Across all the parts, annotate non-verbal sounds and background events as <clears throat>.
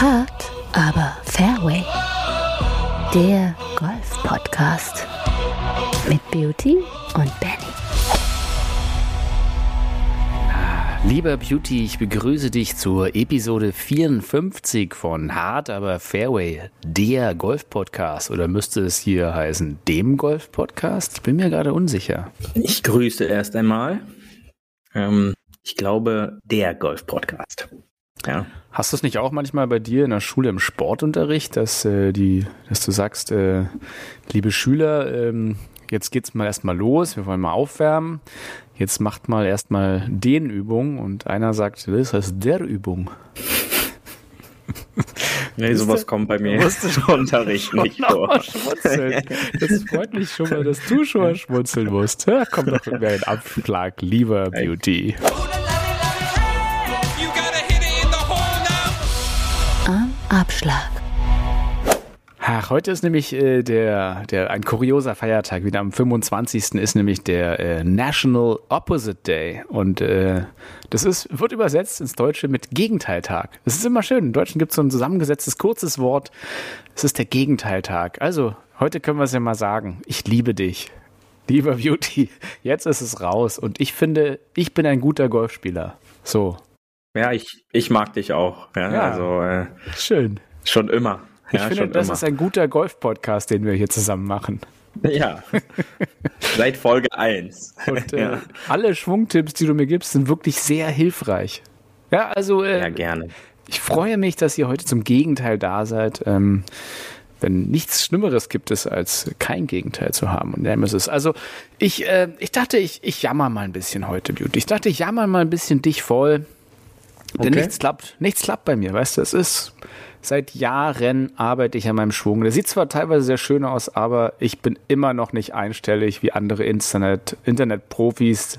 Hart, aber Fairway. Der Golf-Podcast mit Beauty und Benny. Lieber Beauty, ich begrüße dich zur Episode 54 von Hart aber Fairway, der Golf-Podcast. Oder müsste es hier heißen, dem Golf-Podcast? Ich bin mir gerade unsicher. Ich grüße erst einmal. Ähm, ich glaube, der Golf-Podcast. Ja. Hast du es nicht auch manchmal bei dir in der Schule im Sportunterricht, dass, äh, die, dass du sagst, äh, liebe Schüler, ähm, jetzt geht's mal erstmal los, wir wollen mal aufwärmen. Jetzt macht mal erstmal den Übung und einer sagt, das heißt der Übung. <laughs> Nee, sowas kommt bei mir im Unterricht nicht vor. Das freut mich schon mal, dass du schon mal schmunzeln musst. Ja, komm doch mit mir ein Abschlag, lieber Beauty. Am Abschlag. Ach, heute ist nämlich äh, der, der ein kurioser Feiertag. Wieder am 25. ist nämlich der äh, National Opposite Day. Und äh, das ist, wird übersetzt ins Deutsche mit Gegenteiltag. Das ist immer schön. Im Deutschen gibt es so ein zusammengesetztes kurzes Wort. Es ist der Gegenteiltag. Also, heute können wir es ja mal sagen. Ich liebe dich. Lieber Beauty, jetzt ist es raus. Und ich finde, ich bin ein guter Golfspieler. So. Ja, ich, ich mag dich auch. Ja, ja also, äh, schön. Schon immer. Ich ja, finde, das immer. ist ein guter Golf-Podcast, den wir hier zusammen machen. Ja, <laughs> seit Folge 1. Und äh, ja. alle Schwungtipps, die du mir gibst, sind wirklich sehr hilfreich. Ja, also. Äh, ja, gerne. Ich freue mich, dass ihr heute zum Gegenteil da seid. Ähm, wenn nichts Schlimmeres gibt es, als kein Gegenteil zu haben. Und es. Also, ich, äh, ich dachte, ich, ich jammer mal ein bisschen heute, Beauty. Ich dachte, ich jammer mal ein bisschen dich voll. Denn okay. nichts klappt, nichts klappt bei mir, weißt du, es ist, Seit Jahren arbeite ich an meinem Schwung. Der sieht zwar teilweise sehr schön aus, aber ich bin immer noch nicht einstellig wie andere Internet, Internetprofis.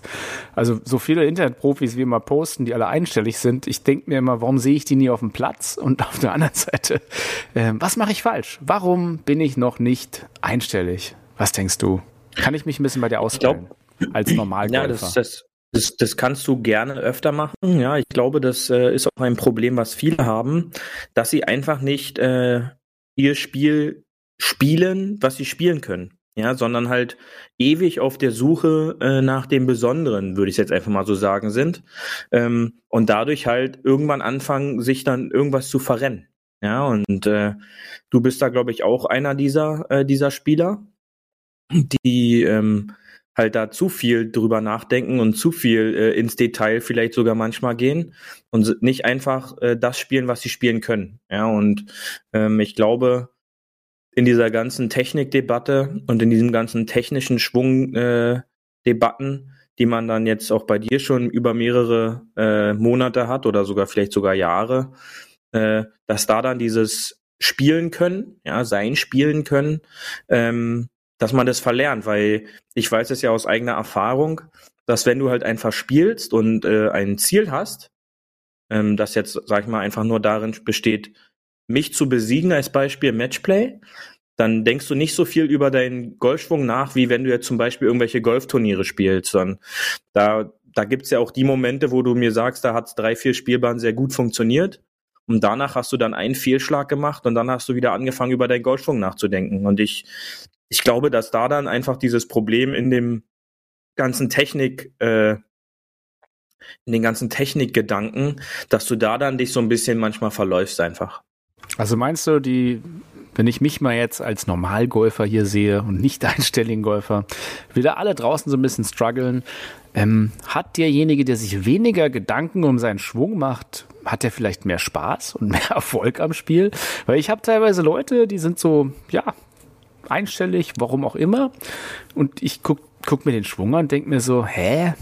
Also so viele Internetprofis wie immer posten, die alle einstellig sind. Ich denke mir immer, warum sehe ich die nie auf dem Platz? Und <laughs> auf der anderen Seite, äh, was mache ich falsch? Warum bin ich noch nicht einstellig? Was denkst du? Kann ich mich ein bisschen bei dir ausstellen? als Normalgolfer? Ja, das, das, das, das kannst du gerne öfter machen. Ja, ich glaube, das äh, ist auch ein Problem, was viele haben, dass sie einfach nicht äh, ihr Spiel spielen, was sie spielen können. Ja, sondern halt ewig auf der Suche äh, nach dem Besonderen, würde ich jetzt einfach mal so sagen, sind. Ähm, und dadurch halt irgendwann anfangen, sich dann irgendwas zu verrennen. Ja, und äh, du bist da, glaube ich, auch einer dieser, äh, dieser Spieler, die ähm, halt da zu viel drüber nachdenken und zu viel äh, ins Detail vielleicht sogar manchmal gehen und nicht einfach äh, das spielen, was sie spielen können. Ja, und ähm, ich glaube, in dieser ganzen Technikdebatte und in diesem ganzen technischen Schwungdebatten, äh, die man dann jetzt auch bei dir schon über mehrere äh, Monate hat oder sogar vielleicht sogar Jahre, äh, dass da dann dieses Spielen können, ja, sein Spielen können, ähm, dass man das verlernt, weil ich weiß es ja aus eigener Erfahrung, dass wenn du halt einfach spielst und äh, ein Ziel hast, ähm, das jetzt, sag ich mal, einfach nur darin besteht, mich zu besiegen als Beispiel Matchplay, dann denkst du nicht so viel über deinen Golfschwung nach, wie wenn du jetzt zum Beispiel irgendwelche Golfturniere spielst. Dann da, da gibt's ja auch die Momente, wo du mir sagst, da hat drei, vier Spielbahnen sehr gut funktioniert. Und danach hast du dann einen Fehlschlag gemacht und dann hast du wieder angefangen, über deinen Golfschwung nachzudenken. Und ich ich glaube, dass da dann einfach dieses Problem in dem ganzen Technik, äh, in den ganzen Technikgedanken, dass du da dann dich so ein bisschen manchmal verläufst einfach. Also meinst du, die, wenn ich mich mal jetzt als Normalgolfer hier sehe und nicht <laughs> einstelligen Golfer, wieder alle draußen so ein bisschen strugglen, ähm, hat derjenige, der sich weniger Gedanken um seinen Schwung macht, hat der vielleicht mehr Spaß und <laughs> mehr Erfolg am Spiel? Weil ich habe teilweise Leute, die sind so, ja, einstellig, warum auch immer. Und ich guck, guck mir den Schwung an und denke mir so, hä?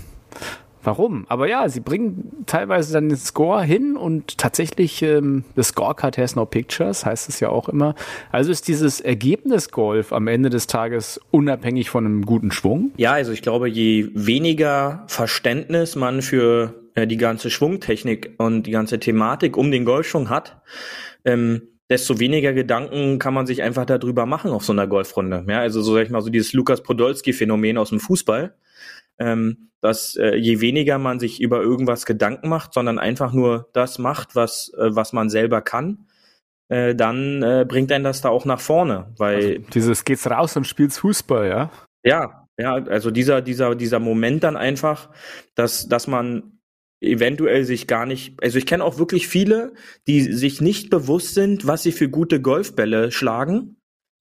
Warum? Aber ja, sie bringen teilweise dann den Score hin und tatsächlich, ähm, the scorecard has no pictures, heißt es ja auch immer. Also ist dieses Ergebnis Golf am Ende des Tages unabhängig von einem guten Schwung? Ja, also ich glaube, je weniger Verständnis man für äh, die ganze Schwungtechnik und die ganze Thematik um den Golfschwung hat, ähm, desto weniger Gedanken kann man sich einfach darüber machen auf so einer Golfrunde. Ja, also so sag ich mal so dieses Lukas Podolski-Phänomen aus dem Fußball, ähm, dass äh, je weniger man sich über irgendwas Gedanken macht, sondern einfach nur das macht, was äh, was man selber kann, äh, dann äh, bringt einen das da auch nach vorne. Weil also dieses geht's raus und spielst Fußball, ja? Ja, ja, also dieser, dieser, dieser Moment dann einfach, dass, dass man eventuell sich gar nicht, also ich kenne auch wirklich viele, die sich nicht bewusst sind, was sie für gute Golfbälle schlagen,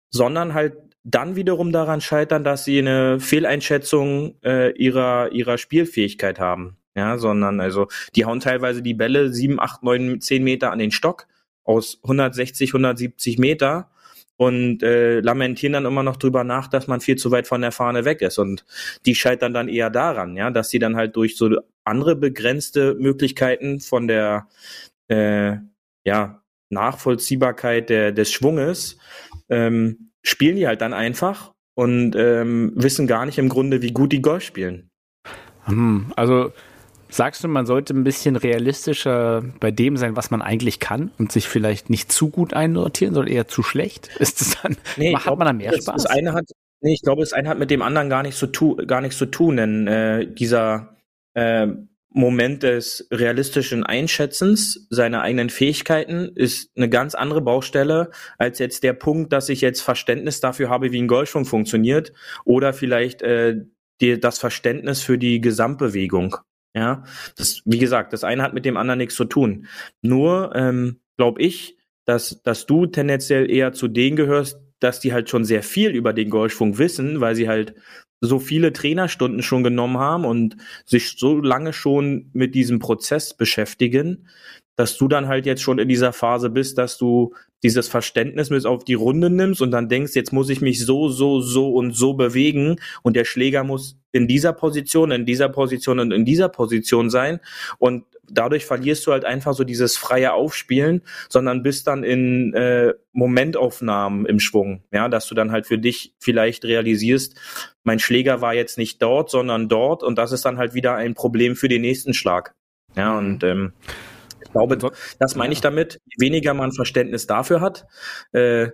sondern halt dann wiederum daran scheitern, dass sie eine Fehleinschätzung äh, ihrer, ihrer Spielfähigkeit haben. Ja, sondern also die hauen teilweise die Bälle sieben, acht, neun, zehn Meter an den Stock aus 160, 170 Meter und äh, lamentieren dann immer noch drüber nach, dass man viel zu weit von der Fahne weg ist. Und die scheitern dann eher daran, ja, dass sie dann halt durch so andere begrenzte Möglichkeiten von der äh, ja, Nachvollziehbarkeit der, des Schwunges ähm, spielen die halt dann einfach und ähm, wissen gar nicht im Grunde, wie gut die Golf spielen. Hm, also Sagst du, man sollte ein bisschen realistischer bei dem sein, was man eigentlich kann und sich vielleicht nicht zu gut einnotieren, sondern eher zu schlecht? <laughs> Ist das dann, nee, hat glaub, man dann mehr das, Spaß? Das eine hat, nee, ich glaube, das eine hat mit dem anderen gar nichts zu, tu, gar nichts zu tun, denn äh, dieser äh, Moment des realistischen Einschätzens seiner eigenen Fähigkeiten ist eine ganz andere Baustelle als jetzt der Punkt, dass ich jetzt Verständnis dafür habe, wie ein Golfschwung funktioniert oder vielleicht äh, die, das Verständnis für die Gesamtbewegung. Ja, das, wie gesagt, das eine hat mit dem anderen nichts zu tun. Nur ähm, glaube ich, dass, dass du tendenziell eher zu denen gehörst, dass die halt schon sehr viel über den Golfschwung wissen, weil sie halt so viele Trainerstunden schon genommen haben und sich so lange schon mit diesem Prozess beschäftigen, dass du dann halt jetzt schon in dieser Phase bist, dass du dieses Verständnis mit auf die Runde nimmst und dann denkst, jetzt muss ich mich so, so, so und so bewegen und der Schläger muss in dieser Position, in dieser Position und in dieser Position sein. Und dadurch verlierst du halt einfach so dieses freie Aufspielen, sondern bist dann in äh, Momentaufnahmen im Schwung, ja, dass du dann halt für dich vielleicht realisierst, mein Schläger war jetzt nicht dort, sondern dort und das ist dann halt wieder ein Problem für den nächsten Schlag. Ja, und ähm, ich glaube, das meine ich damit. Je weniger man Verständnis dafür hat, äh,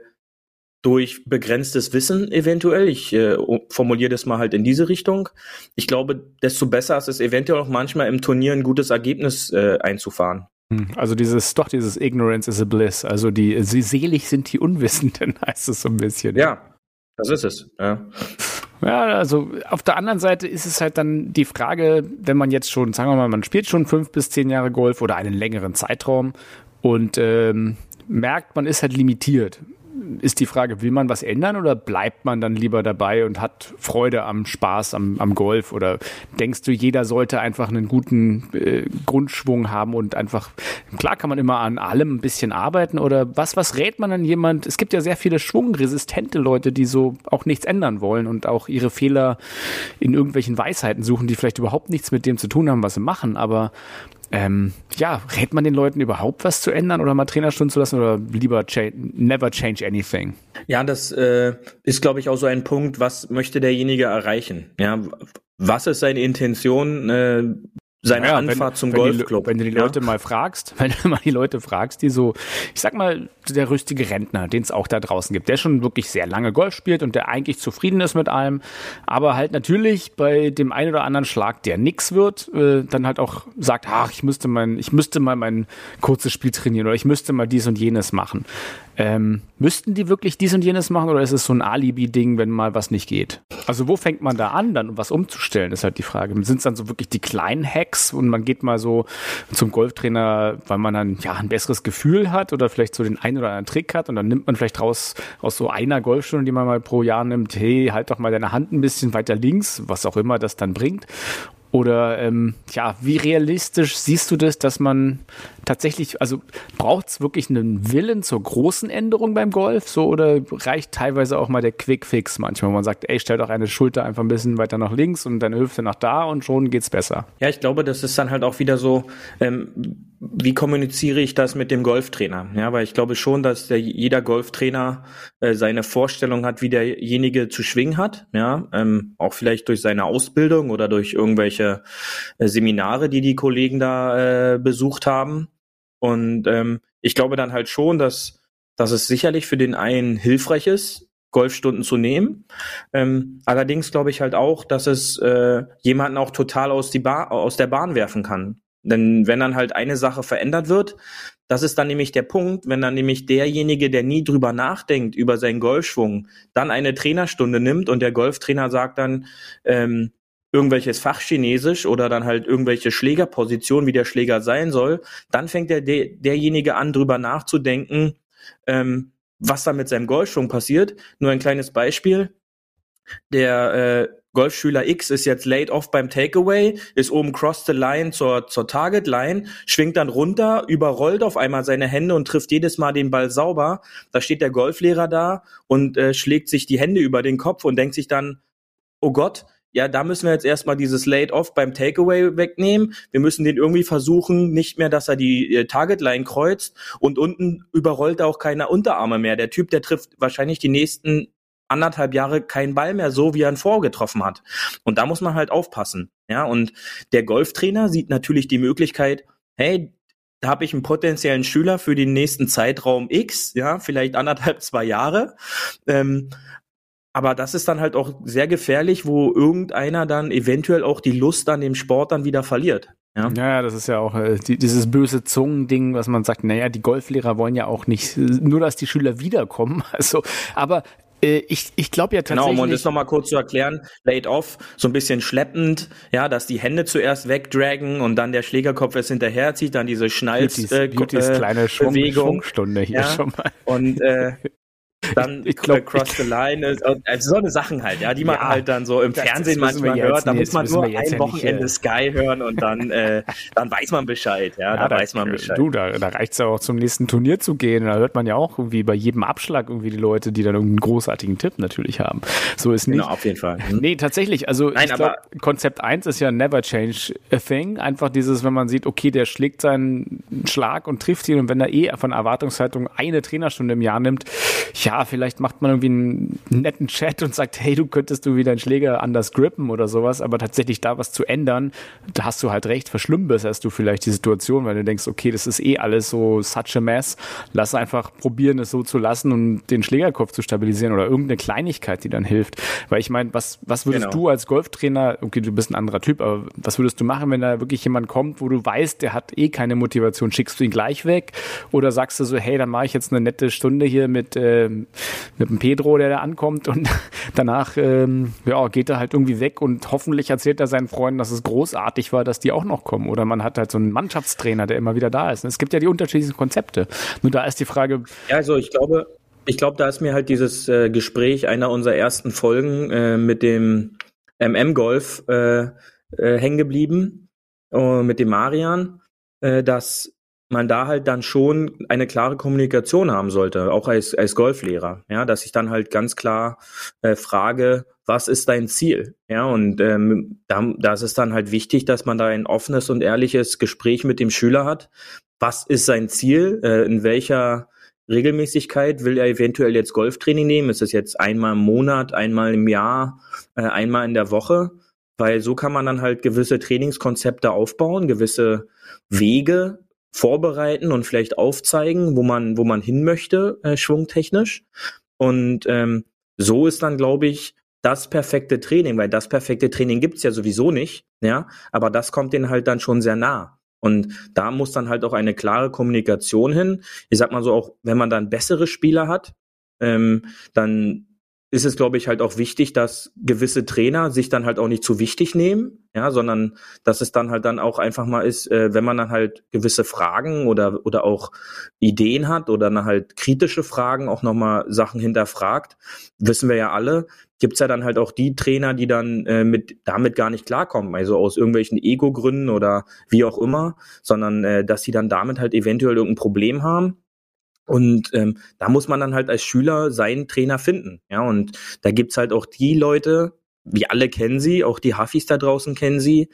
durch begrenztes Wissen eventuell, ich äh, formuliere das mal halt in diese Richtung. Ich glaube, desto besser ist es eventuell auch manchmal im Turnier ein gutes Ergebnis äh, einzufahren. Hm, also dieses, doch dieses Ignorance is a bliss. Also die, sie selig sind die Unwissenden, <laughs> heißt es so ein bisschen. Ja, das ist es. Ja. Ja, also auf der anderen Seite ist es halt dann die Frage, wenn man jetzt schon, sagen wir mal, man spielt schon fünf bis zehn Jahre Golf oder einen längeren Zeitraum und ähm, merkt, man ist halt limitiert ist die Frage, will man was ändern oder bleibt man dann lieber dabei und hat Freude am Spaß, am, am Golf? Oder denkst du, jeder sollte einfach einen guten äh, Grundschwung haben und einfach, klar kann man immer an allem ein bisschen arbeiten oder was, was rät man an jemand? Es gibt ja sehr viele schwungresistente Leute, die so auch nichts ändern wollen und auch ihre Fehler in irgendwelchen Weisheiten suchen, die vielleicht überhaupt nichts mit dem zu tun haben, was sie machen. Aber ähm, ja, rät man den Leuten überhaupt was zu ändern oder mal Trainerstunden zu lassen oder lieber cha never change anything? Ja, das äh, ist, glaube ich, auch so ein Punkt, was möchte derjenige erreichen? Ja, was ist seine Intention? Äh, seine ja, Anfahrt wenn, zum wenn Golfclub. Die, wenn du die Leute mal fragst, <laughs> wenn du mal die Leute fragst, die so, ich sag mal, der rüstige Rentner, den es auch da draußen gibt, der schon wirklich sehr lange Golf spielt und der eigentlich zufrieden ist mit allem, aber halt natürlich bei dem einen oder anderen Schlag, der nix wird, äh, dann halt auch sagt, ach, ich müsste mein, ich müsste mal mein kurzes Spiel trainieren oder ich müsste mal dies und jenes machen. Ähm, müssten die wirklich dies und jenes machen oder ist es so ein Alibi-Ding, wenn mal was nicht geht? Also wo fängt man da an, dann um was umzustellen, ist halt die Frage. Sind es dann so wirklich die kleinen Hacks und man geht mal so zum Golftrainer, weil man dann ja ein besseres Gefühl hat oder vielleicht so den einen oder anderen Trick hat und dann nimmt man vielleicht raus aus so einer Golfstunde, die man mal pro Jahr nimmt, hey, halt doch mal deine Hand ein bisschen weiter links, was auch immer das dann bringt. Oder ähm, ja, wie realistisch siehst du das, dass man tatsächlich, also braucht es wirklich einen Willen zur großen Änderung beim Golf, so oder reicht teilweise auch mal der Quick-Fix manchmal, wo man sagt, ey, stell doch eine Schulter einfach ein bisschen weiter nach links und deine Hüfte nach da und schon geht's besser. Ja, ich glaube, das ist dann halt auch wieder so, ähm, wie kommuniziere ich das mit dem Golftrainer? Ja, weil ich glaube schon, dass der, jeder Golftrainer äh, seine Vorstellung hat, wie derjenige zu schwingen hat. Ja, ähm, auch vielleicht durch seine Ausbildung oder durch irgendwelche äh, Seminare, die die Kollegen da äh, besucht haben. Und ähm, ich glaube dann halt schon, dass, dass es sicherlich für den einen hilfreich ist, Golfstunden zu nehmen. Ähm, allerdings glaube ich halt auch, dass es äh, jemanden auch total aus, die ba aus der Bahn werfen kann. Denn wenn dann halt eine Sache verändert wird, das ist dann nämlich der Punkt, wenn dann nämlich derjenige, der nie drüber nachdenkt, über seinen Golfschwung, dann eine Trainerstunde nimmt und der Golftrainer sagt dann, ähm, irgendwelches Fachchinesisch oder dann halt irgendwelche Schlägerpositionen, wie der Schläger sein soll, dann fängt der, der derjenige an, drüber nachzudenken, ähm, was da mit seinem Golfschwung passiert. Nur ein kleines Beispiel. Der äh, Golfschüler X ist jetzt laid off beim Takeaway, ist oben cross the line zur, zur Target Line, schwingt dann runter, überrollt auf einmal seine Hände und trifft jedes Mal den Ball sauber. Da steht der Golflehrer da und äh, schlägt sich die Hände über den Kopf und denkt sich dann, oh Gott, ja, da müssen wir jetzt erstmal dieses Laid Off beim Takeaway wegnehmen. Wir müssen den irgendwie versuchen, nicht mehr, dass er die äh, Target Line kreuzt und unten überrollt er auch keine Unterarme mehr. Der Typ, der trifft wahrscheinlich die nächsten anderthalb Jahre keinen Ball mehr so, wie er ihn vorgetroffen hat. Und da muss man halt aufpassen. Ja, und der Golftrainer sieht natürlich die Möglichkeit, hey, da habe ich einen potenziellen Schüler für den nächsten Zeitraum X, ja, vielleicht anderthalb, zwei Jahre. Ähm, aber das ist dann halt auch sehr gefährlich, wo irgendeiner dann eventuell auch die Lust an dem Sport dann wieder verliert. Ja, ja das ist ja auch äh, die, dieses böse Zungending, was man sagt, naja, die Golflehrer wollen ja auch nicht, nur dass die Schüler wiederkommen. <laughs> Also, aber äh, ich, ich glaube ja tatsächlich. Genau, um das nochmal kurz zu erklären, laid off, so ein bisschen schleppend, ja, dass die Hände zuerst wegdragen und dann der Schlägerkopf es hinterherzieht, dann diese Schnalz Beautys, äh, Beautys kleine Schwung, Schwungstunde hier ja, schon mal. Und äh, <laughs> dann ich glaub, Cross the Line, also so eine Sachen halt, ja, die man ja, halt dann so im Fernsehen manchmal hört. Da muss man nur ein Wochenende nicht, Sky hören und dann, äh, dann weiß man Bescheid, ja, ja da, da, weiß man Bescheid. Du, da, da reicht's ja auch zum nächsten Turnier zu gehen. Da hört man ja auch irgendwie bei jedem Abschlag irgendwie die Leute, die dann irgendeinen großartigen Tipp natürlich haben. So ist nicht. Genau, auf jeden Fall. Mhm. <laughs> Nee, tatsächlich. Also Nein, ich glaube, Konzept 1 ist ja never change a thing. Einfach dieses, wenn man sieht, okay, der schlägt seinen Schlag und trifft ihn und wenn er eh von Erwartungshaltung eine Trainerstunde im Jahr nimmt, ja, vielleicht macht man irgendwie einen netten Chat und sagt, hey, du könntest du wieder einen Schläger anders grippen oder sowas, aber tatsächlich da was zu ändern, da hast du halt recht, verschlimmbesserst du vielleicht die Situation, weil du denkst, okay, das ist eh alles so such a mess, lass einfach probieren, es so zu lassen und den Schlägerkopf zu stabilisieren oder irgendeine Kleinigkeit, die dann hilft. Weil ich meine, was, was würdest genau. du als Golftrainer, okay, du bist ein anderer Typ, aber was würdest du machen, wenn da wirklich jemand kommt, wo du weißt, der hat eh keine Motivation, schickst du ihn gleich weg oder sagst du so, hey, dann mache ich jetzt eine nette Stunde hier mit äh, mit dem Pedro, der da ankommt und <laughs> danach ähm, ja, geht er halt irgendwie weg und hoffentlich erzählt er seinen Freunden, dass es großartig war, dass die auch noch kommen. Oder man hat halt so einen Mannschaftstrainer, der immer wieder da ist. Und es gibt ja die unterschiedlichen Konzepte. Nur da ist die Frage. Ja, also ich glaube, ich glaube, da ist mir halt dieses äh, Gespräch einer unserer ersten Folgen äh, mit dem MM-Golf äh, äh, hängen geblieben, äh, mit dem Marian, äh, dass man da halt dann schon eine klare Kommunikation haben sollte, auch als, als Golflehrer, ja, dass ich dann halt ganz klar äh, frage, was ist dein Ziel? Ja, und ähm, da, da ist es dann halt wichtig, dass man da ein offenes und ehrliches Gespräch mit dem Schüler hat. Was ist sein Ziel? Äh, in welcher Regelmäßigkeit will er eventuell jetzt Golftraining nehmen? Ist es jetzt einmal im Monat, einmal im Jahr, äh, einmal in der Woche? Weil so kann man dann halt gewisse Trainingskonzepte aufbauen, gewisse Wege vorbereiten und vielleicht aufzeigen, wo man, wo man hin möchte, äh, schwungtechnisch. Und ähm, so ist dann, glaube ich, das perfekte Training, weil das perfekte Training gibt's ja sowieso nicht, ja, aber das kommt denen halt dann schon sehr nah. Und da muss dann halt auch eine klare Kommunikation hin. Ich sag mal so, auch wenn man dann bessere Spieler hat, ähm, dann ist es, glaube ich, halt auch wichtig, dass gewisse Trainer sich dann halt auch nicht zu wichtig nehmen, ja, sondern dass es dann halt dann auch einfach mal ist, äh, wenn man dann halt gewisse Fragen oder oder auch Ideen hat oder dann halt kritische Fragen auch nochmal Sachen hinterfragt, wissen wir ja alle, gibt's ja dann halt auch die Trainer, die dann äh, mit damit gar nicht klarkommen, also aus irgendwelchen Ego-Gründen oder wie auch immer, sondern äh, dass sie dann damit halt eventuell irgendein Problem haben und ähm, da muss man dann halt als Schüler seinen Trainer finden. Ja, und da gibt's halt auch die Leute, wir alle kennen sie, auch die Hafis da draußen kennen sie.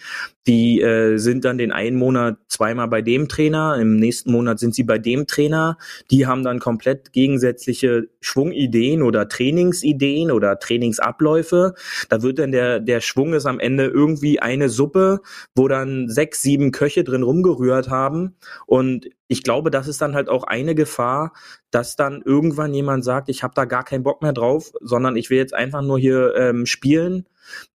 Die äh, sind dann den einen Monat zweimal bei dem Trainer, im nächsten Monat sind sie bei dem Trainer. Die haben dann komplett gegensätzliche Schwungideen oder Trainingsideen oder Trainingsabläufe. Da wird dann der, der Schwung ist am Ende irgendwie eine Suppe, wo dann sechs, sieben Köche drin rumgerührt haben. Und ich glaube, das ist dann halt auch eine Gefahr, dass dann irgendwann jemand sagt, ich habe da gar keinen Bock mehr drauf, sondern ich will jetzt einfach nur hier ähm, spielen,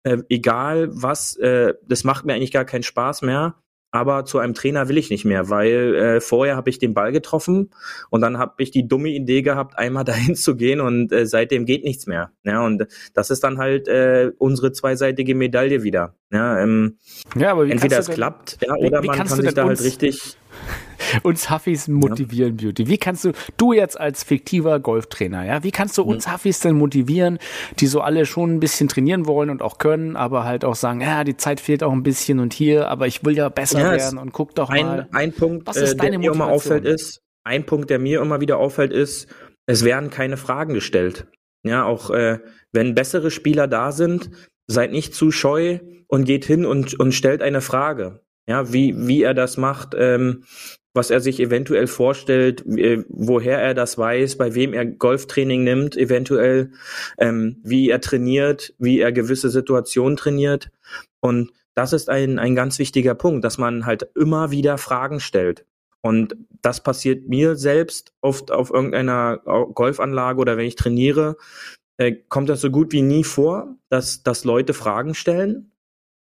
äh, egal was, äh, das macht mir eigentlich gar keinen Spaß mehr. aber zu einem Trainer will ich nicht mehr, weil äh, vorher habe ich den Ball getroffen und dann habe ich die dumme Idee gehabt, einmal <laughs> dahin zu gehen und äh, seitdem geht nichts mehr. Ja, und das ist dann halt äh, unsere zweiseitige Medaille wieder. Ja, ähm, ja aber entweder es klappt, ja, oder wie, wie man kann sich da halt richtig uns Huffis motivieren, ja. Beauty. Wie kannst du, du jetzt als fiktiver Golftrainer, ja, wie kannst du uns Huffis denn motivieren, die so alle schon ein bisschen trainieren wollen und auch können, aber halt auch sagen, ja, die Zeit fehlt auch ein bisschen und hier, aber ich will ja besser ja, werden und guck doch ein, mal. Ein Punkt, was ist äh, der mir immer auffällt, ist, ein Punkt, der mir immer wieder auffällt, ist, es werden keine Fragen gestellt. Ja, auch äh, wenn bessere Spieler da sind, seid nicht zu scheu und geht hin und, und stellt eine Frage. Ja, wie, wie er das macht, ähm, was er sich eventuell vorstellt, äh, woher er das weiß, bei wem er Golftraining nimmt, eventuell, ähm, wie er trainiert, wie er gewisse Situationen trainiert. Und das ist ein, ein ganz wichtiger Punkt, dass man halt immer wieder Fragen stellt. Und das passiert mir selbst oft auf irgendeiner Golfanlage oder wenn ich trainiere, äh, kommt das so gut wie nie vor, dass, dass Leute Fragen stellen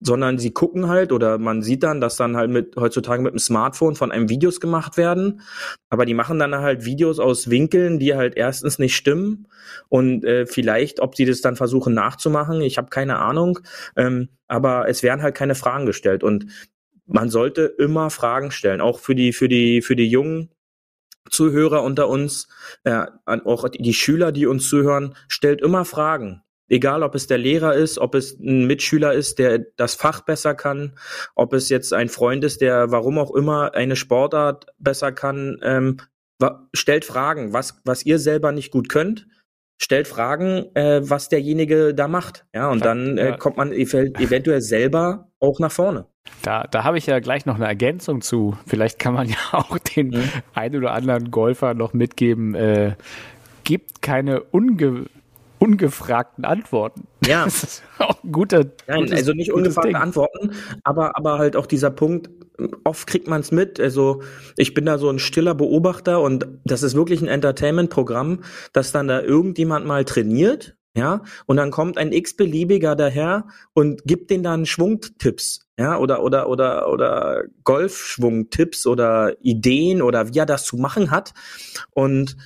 sondern sie gucken halt oder man sieht dann, dass dann halt mit heutzutage mit dem Smartphone von einem Videos gemacht werden, aber die machen dann halt Videos aus Winkeln, die halt erstens nicht stimmen und äh, vielleicht, ob sie das dann versuchen nachzumachen, ich habe keine Ahnung, ähm, aber es werden halt keine Fragen gestellt und man sollte immer Fragen stellen, auch für die für die für die jungen Zuhörer unter uns, äh, auch die Schüler, die uns zuhören, stellt immer Fragen Egal, ob es der Lehrer ist, ob es ein Mitschüler ist, der das Fach besser kann, ob es jetzt ein Freund ist, der warum auch immer eine Sportart besser kann, ähm, stellt Fragen, was, was ihr selber nicht gut könnt, stellt Fragen, äh, was derjenige da macht. Ja, und dann äh, kommt man eventuell selber auch nach vorne. Da, da habe ich ja gleich noch eine Ergänzung zu. Vielleicht kann man <laughs> ja auch den mhm. ein oder anderen Golfer noch mitgeben. Äh, gibt keine unge ungefragten Antworten. Ja. <laughs> Das ist auch ein guter. Nein, also nicht ungefragte. Antworten, aber, aber halt auch dieser Punkt, oft kriegt man es mit. Also ich bin da so ein stiller Beobachter und das ist wirklich ein Entertainment-Programm, dass dann da irgendjemand mal trainiert, ja, und dann kommt ein x-beliebiger daher und gibt den dann Schwungtipps, ja, oder, oder, oder, oder Golfschwungtipps oder Ideen oder wie er das zu machen hat. Und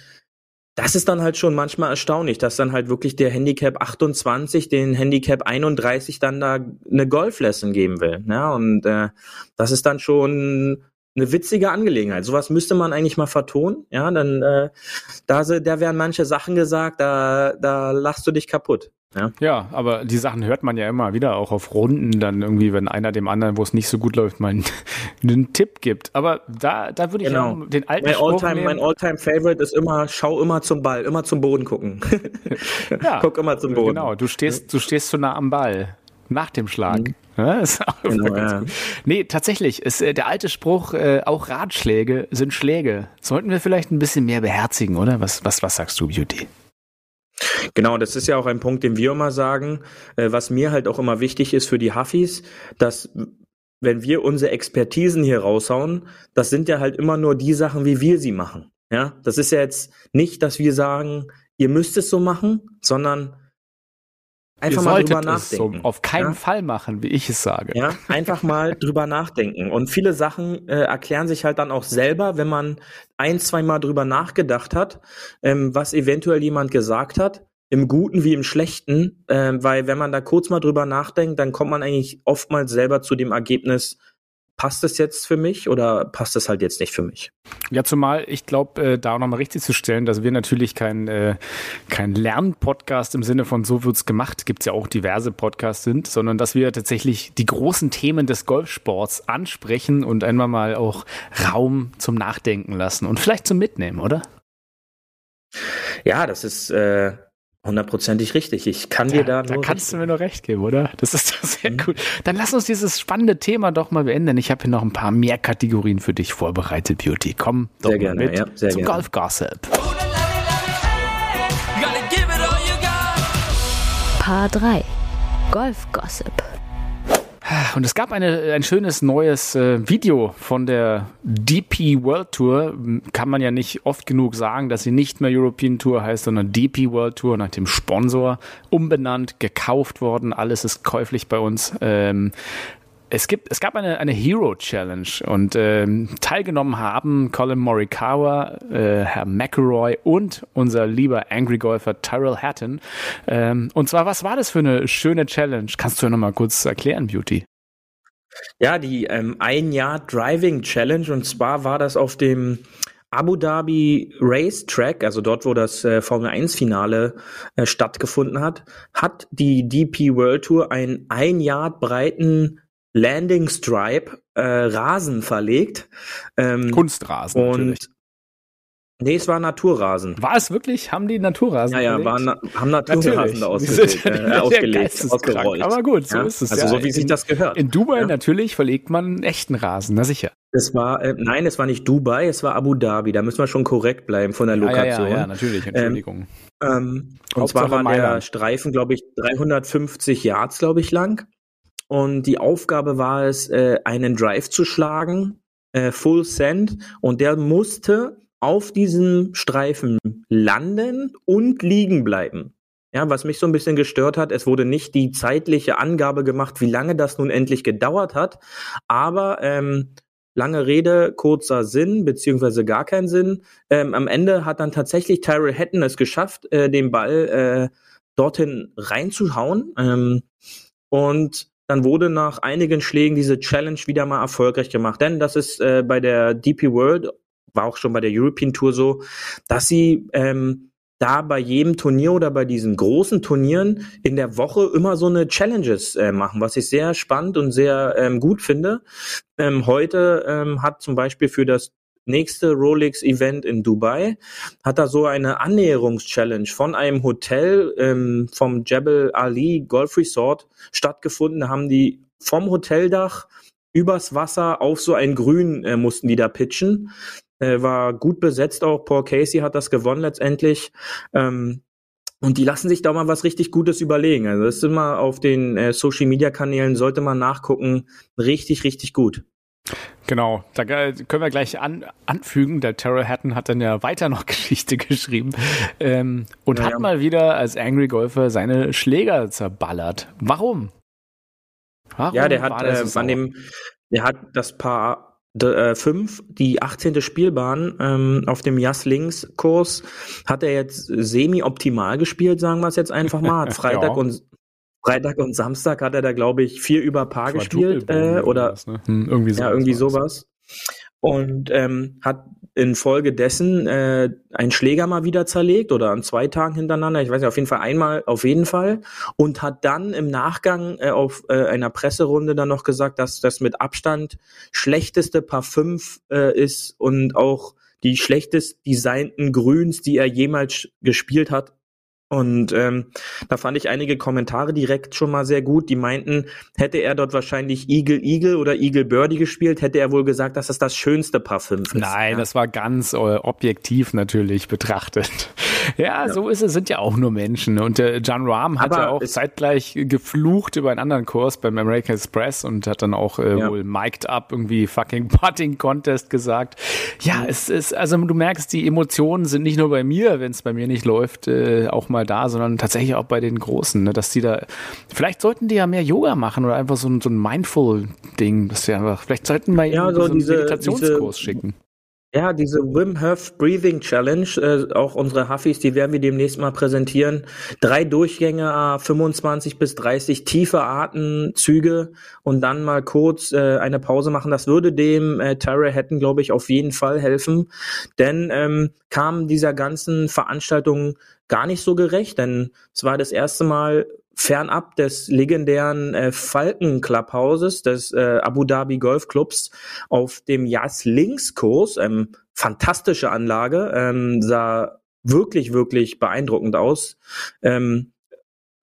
das ist dann halt schon manchmal erstaunlich, dass dann halt wirklich der Handicap 28 den Handicap 31 dann da eine Golflesson geben will. Ja, und äh, das ist dann schon eine witzige Angelegenheit. Sowas müsste man eigentlich mal vertonen. Ja, dann äh, da, da werden manche Sachen gesagt, da, da lachst du dich kaputt. Ja. ja, aber die Sachen hört man ja immer wieder, auch auf Runden, dann irgendwie, wenn einer dem anderen, wo es nicht so gut läuft, mal einen, <laughs> einen Tipp gibt. Aber da, da würde ich genau. den alten mein Alltime, Mein Alltime Favorite ist immer, schau immer zum Ball, immer zum Boden gucken. ja, <laughs> Guck immer zum Boden. Genau, du stehst, du stehst zu nah am Ball. Nach dem Schlag. Mhm. Ja, <laughs> ist auch genau, ja. Nee, tatsächlich, ist äh, der alte Spruch, äh, auch Ratschläge sind Schläge. Sollten wir vielleicht ein bisschen mehr beherzigen, oder? Was, was, was sagst du, Beauty? Genau, das ist ja auch ein Punkt, den wir immer sagen, äh, was mir halt auch immer wichtig ist für die Huffis, dass wenn wir unsere Expertisen hier raushauen, das sind ja halt immer nur die Sachen, wie wir sie machen. Ja, das ist ja jetzt nicht, dass wir sagen, ihr müsst es so machen, sondern Einfach mal drüber nachdenken. So auf keinen ja? Fall machen, wie ich es sage. Ja, einfach mal <laughs> drüber nachdenken. Und viele Sachen äh, erklären sich halt dann auch selber, wenn man ein, zwei Mal drüber nachgedacht hat, ähm, was eventuell jemand gesagt hat, im Guten wie im Schlechten, äh, weil wenn man da kurz mal drüber nachdenkt, dann kommt man eigentlich oftmals selber zu dem Ergebnis, passt es jetzt für mich oder passt es halt jetzt nicht für mich? Ja, zumal ich glaube, äh, da auch nochmal richtig zu stellen, dass wir natürlich kein, äh, kein Lernpodcast im Sinne von so wird's gemacht, gibt's ja auch diverse Podcasts sind, sondern dass wir tatsächlich die großen Themen des Golfsports ansprechen und einmal mal auch Raum zum Nachdenken lassen und vielleicht zum Mitnehmen, oder? Ja, das ist äh, Hundertprozentig richtig. Ich kann dir da, da nur. Da kannst du mir nur recht geben, oder? Das ist doch sehr mhm. gut. Dann lass uns dieses spannende Thema doch mal beenden. Ich habe hier noch ein paar mehr Kategorien für dich vorbereitet, Beauty. Komm doch sehr gerne, mit ja, sehr zum gerne. Golf Gossip. Paar 3 Golf Gossip. Und es gab eine, ein schönes neues äh, Video von der DP World Tour. Kann man ja nicht oft genug sagen, dass sie nicht mehr European Tour heißt, sondern DP World Tour nach dem Sponsor umbenannt, gekauft worden. Alles ist käuflich bei uns. Ähm, es gibt, es gab eine, eine Hero Challenge und ähm, teilgenommen haben Colin Morikawa, äh, Herr McElroy und unser lieber Angry Golfer Tyrell Hatton. Ähm, und zwar, was war das für eine schöne Challenge? Kannst du ja nochmal kurz erklären, Beauty? Ja, die ähm, ein Jahr Driving Challenge und zwar war das auf dem Abu Dhabi Racetrack, also dort, wo das äh, Formel 1 Finale äh, stattgefunden hat, hat die DP World Tour einen ein Yard breiten Landing Stripe äh, Rasen verlegt. Ähm, Kunstrasen. Und natürlich. Nee, es war Naturrasen. War es wirklich? Haben die Naturrasen? Ja, ja, waren, haben Naturrasen da ausgelegt, äh, ausgelegt ausgerollt. Aber gut, so ja? ist es. Also ja. so wie sich das gehört. In Dubai ja? natürlich verlegt man einen echten Rasen, na sicher. Es war, äh, nein, es war nicht Dubai, es war Abu Dhabi. Da müssen wir schon korrekt bleiben von der Lokation. Ja, ja, ja, natürlich, Entschuldigung. Ähm, ähm, und zwar war der Streifen, glaube ich, 350 Yards, glaube ich, lang. Und die Aufgabe war es, äh, einen Drive zu schlagen, äh, Full Send. Und der musste auf diesem Streifen landen und liegen bleiben. Ja, was mich so ein bisschen gestört hat, es wurde nicht die zeitliche Angabe gemacht, wie lange das nun endlich gedauert hat, aber ähm, lange Rede, kurzer Sinn, beziehungsweise gar keinen Sinn. Ähm, am Ende hat dann tatsächlich Tyrell Hatton es geschafft, äh, den Ball äh, dorthin reinzuhauen. Ähm, und dann wurde nach einigen Schlägen diese Challenge wieder mal erfolgreich gemacht. Denn das ist äh, bei der DP World war auch schon bei der European Tour so, dass sie ähm, da bei jedem Turnier oder bei diesen großen Turnieren in der Woche immer so eine Challenges äh, machen, was ich sehr spannend und sehr ähm, gut finde. Ähm, heute ähm, hat zum Beispiel für das nächste Rolex-Event in Dubai, hat da so eine Annäherungs-Challenge von einem Hotel ähm, vom Jebel Ali Golf Resort stattgefunden. Da haben die vom Hoteldach übers Wasser auf so ein Grün äh, mussten die da pitchen. Äh, war gut besetzt auch. Paul Casey hat das gewonnen letztendlich. Ähm, und die lassen sich da mal was richtig Gutes überlegen. Also das ist immer auf den äh, Social Media Kanälen, sollte man nachgucken. Richtig, richtig gut. Genau, da können wir gleich an, anfügen. Der Terror Hatton hat dann ja weiter noch <laughs> Geschichte geschrieben ähm, und ja, hat ja. mal wieder als Angry Golfer seine Schläger zerballert. Warum? Warum ja, der hat äh, an dem, der hat das Paar 5, äh, die 18. Spielbahn ähm, auf dem Jas Links Kurs hat er jetzt semi-optimal gespielt, sagen wir es jetzt einfach mal. <laughs> Hat Freitag ja. und Freitag und Samstag hat er da, glaube ich, vier über Paar gespielt äh, oder was, ne? hm, irgendwie sowas. Ja, irgendwie sowas. Und ähm, hat infolgedessen äh, einen Schläger mal wieder zerlegt oder an zwei Tagen hintereinander, ich weiß nicht, auf jeden Fall einmal, auf jeden Fall, und hat dann im Nachgang äh, auf äh, einer Presserunde dann noch gesagt, dass das mit Abstand schlechteste Paar 5 äh, ist und auch die schlechtest designten Grüns, die er jemals gespielt hat. Und ähm, da fand ich einige Kommentare direkt schon mal sehr gut. Die meinten, hätte er dort wahrscheinlich Eagle Eagle oder Eagle Birdie gespielt, hätte er wohl gesagt, dass das das schönste Paar 5 ist. Nein, ja? das war ganz äh, objektiv natürlich betrachtet. Ja, ja, so ist es, sind ja auch nur Menschen. Und äh, John Rahm hat Aber ja auch zeitgleich geflucht über einen anderen Kurs beim American Express und hat dann auch äh, ja. wohl mic'd up irgendwie fucking <laughs> Putting Contest gesagt. Ja, mhm. es ist, also du merkst, die Emotionen sind nicht nur bei mir, wenn es bei mir nicht läuft, äh, auch mal da, sondern tatsächlich auch bei den Großen, ne, dass die da, vielleicht sollten die ja mehr Yoga machen oder einfach so ein, so ein Mindful-Ding, dass sie einfach, vielleicht sollten wir ja, so, so einen Meditationskurs diese, schicken. Ja, diese Wim Hof Breathing Challenge, äh, auch unsere Huffis, die werden wir demnächst mal präsentieren. Drei Durchgänge, 25 bis 30 tiefe Atemzüge und dann mal kurz äh, eine Pause machen. Das würde dem äh, Terror hätten, glaube ich, auf jeden Fall helfen. Denn ähm, kam dieser ganzen Veranstaltung gar nicht so gerecht, denn es war das erste Mal fernab des legendären äh, Falken Clubhauses des äh, Abu Dhabi Golf Clubs auf dem Yas Links Kurs, ähm, fantastische Anlage, ähm, sah wirklich wirklich beeindruckend aus. Ähm,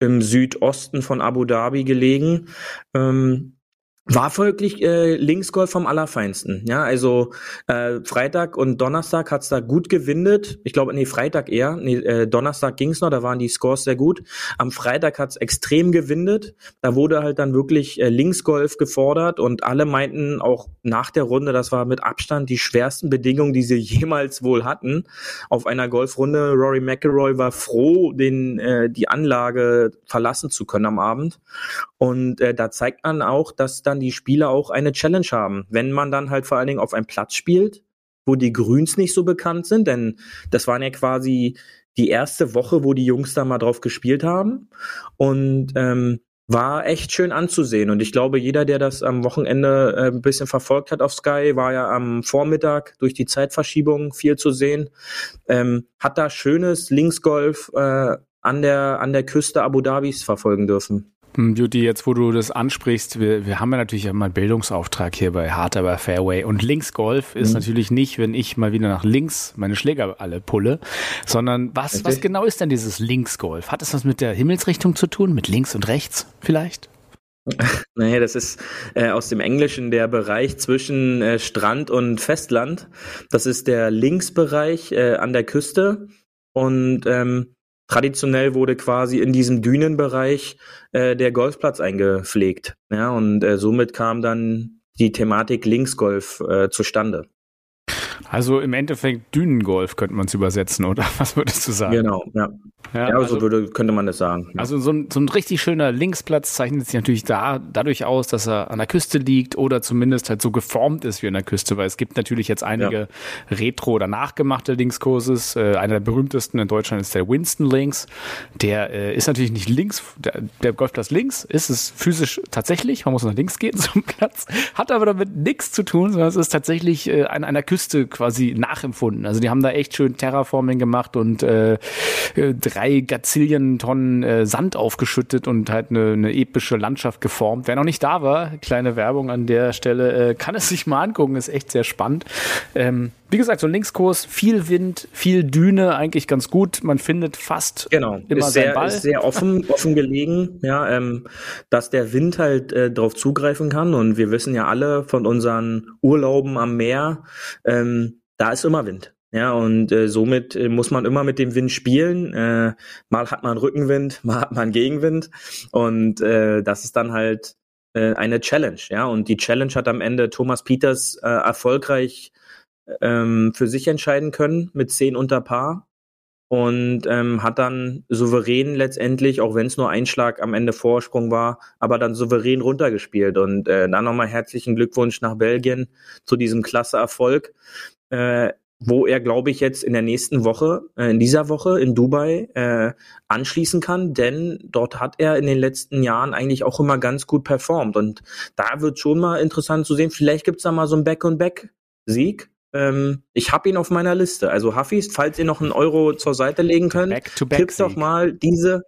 im Südosten von Abu Dhabi gelegen. Ähm, war folglich äh, Linksgolf vom Allerfeinsten. Ja, also äh, Freitag und Donnerstag hat's da gut gewindet. Ich glaube, nee, Freitag eher. Nee, äh, Donnerstag ging's noch, da waren die Scores sehr gut. Am Freitag hat's extrem gewindet. Da wurde halt dann wirklich äh, Linksgolf gefordert und alle meinten auch nach der Runde, das war mit Abstand die schwersten Bedingungen, die sie <laughs> jemals wohl hatten auf einer Golfrunde. Rory McIlroy war froh, den äh, die Anlage verlassen zu können am Abend. Und äh, da zeigt man auch, dass da dann die Spieler auch eine Challenge haben. Wenn man dann halt vor allen Dingen auf einem Platz spielt, wo die Grüns nicht so bekannt sind, denn das waren ja quasi die erste Woche, wo die Jungs da mal drauf gespielt haben. Und ähm, war echt schön anzusehen. Und ich glaube, jeder, der das am Wochenende äh, ein bisschen verfolgt hat auf Sky, war ja am Vormittag durch die Zeitverschiebung viel zu sehen. Ähm, hat da schönes Linksgolf äh, an der an der Küste Abu Dhabis verfolgen dürfen. Beauty, jetzt wo du das ansprichst, wir, wir haben ja natürlich immer einen Bildungsauftrag hier bei Hard aber Fairway. Und Linksgolf ist mhm. natürlich nicht, wenn ich mal wieder nach links meine Schläger alle pulle, sondern was, was genau ist denn dieses Linksgolf? Hat es was mit der Himmelsrichtung zu tun? Mit links und rechts vielleicht? <laughs> Nee, das ist äh, aus dem Englischen der Bereich zwischen äh, Strand und Festland. Das ist der Linksbereich äh, an der Küste. Und ähm, traditionell wurde quasi in diesem Dünenbereich äh, der Golfplatz eingepflegt. Ja, und äh, somit kam dann die Thematik Linksgolf äh, zustande. Also im Endeffekt Dünengolf könnte man es übersetzen, oder? <laughs> Was würdest du sagen? Genau, ja. Ja, ja also, so würde, könnte man das sagen. Ja. Also so ein, so ein richtig schöner Linksplatz zeichnet sich natürlich da, dadurch aus, dass er an der Küste liegt oder zumindest halt so geformt ist wie an der Küste, weil es gibt natürlich jetzt einige ja. retro- oder nachgemachte Linkskurses. Äh, einer der berühmtesten in Deutschland ist der Winston Links. Der äh, ist natürlich nicht links, der, der Golfplatz links ist es physisch tatsächlich, man muss nach links gehen <laughs> zum Platz, hat aber damit nichts zu tun, sondern es ist tatsächlich äh, an einer Küste quasi nachempfunden. Also die haben da echt schön Terraforming gemacht und äh, äh drei Gazillion Tonnen äh, Sand aufgeschüttet und halt eine, eine epische Landschaft geformt. Wer noch nicht da war, kleine Werbung an der Stelle, äh, kann es <laughs> sich mal angucken, ist echt sehr spannend. Ähm, wie gesagt, so ein Linkskurs, viel Wind, viel Düne, eigentlich ganz gut. Man findet fast genau. immer ist sehr, Ball. Ist sehr offen, <laughs> offen gelegen, ja, ähm, dass der Wind halt äh, darauf zugreifen kann. Und wir wissen ja alle von unseren Urlauben am Meer, ähm, da ist immer Wind. Ja, und äh, somit äh, muss man immer mit dem Wind spielen. Äh, mal hat man Rückenwind, <laughs> mal hat man Gegenwind. Und äh, das ist dann halt äh, eine Challenge. Ja, und die Challenge hat am Ende Thomas Peters äh, erfolgreich ähm, für sich entscheiden können mit zehn unter Paar und ähm, hat dann souverän letztendlich, auch wenn es nur ein Schlag am Ende Vorsprung war, aber dann souverän runtergespielt. Und äh, dann nochmal herzlichen Glückwunsch nach Belgien zu diesem klasse Erfolg. Äh, wo er, glaube ich, jetzt in der nächsten Woche, äh, in dieser Woche in Dubai äh, anschließen kann, denn dort hat er in den letzten Jahren eigentlich auch immer ganz gut performt. Und da wird schon mal interessant zu sehen, vielleicht gibt's da mal so einen Back-and-Back-Sieg. Ähm, ich habe ihn auf meiner Liste. Also Hafis, falls ihr noch einen Euro zur Seite legen könnt, back to back tippt doch mal diese,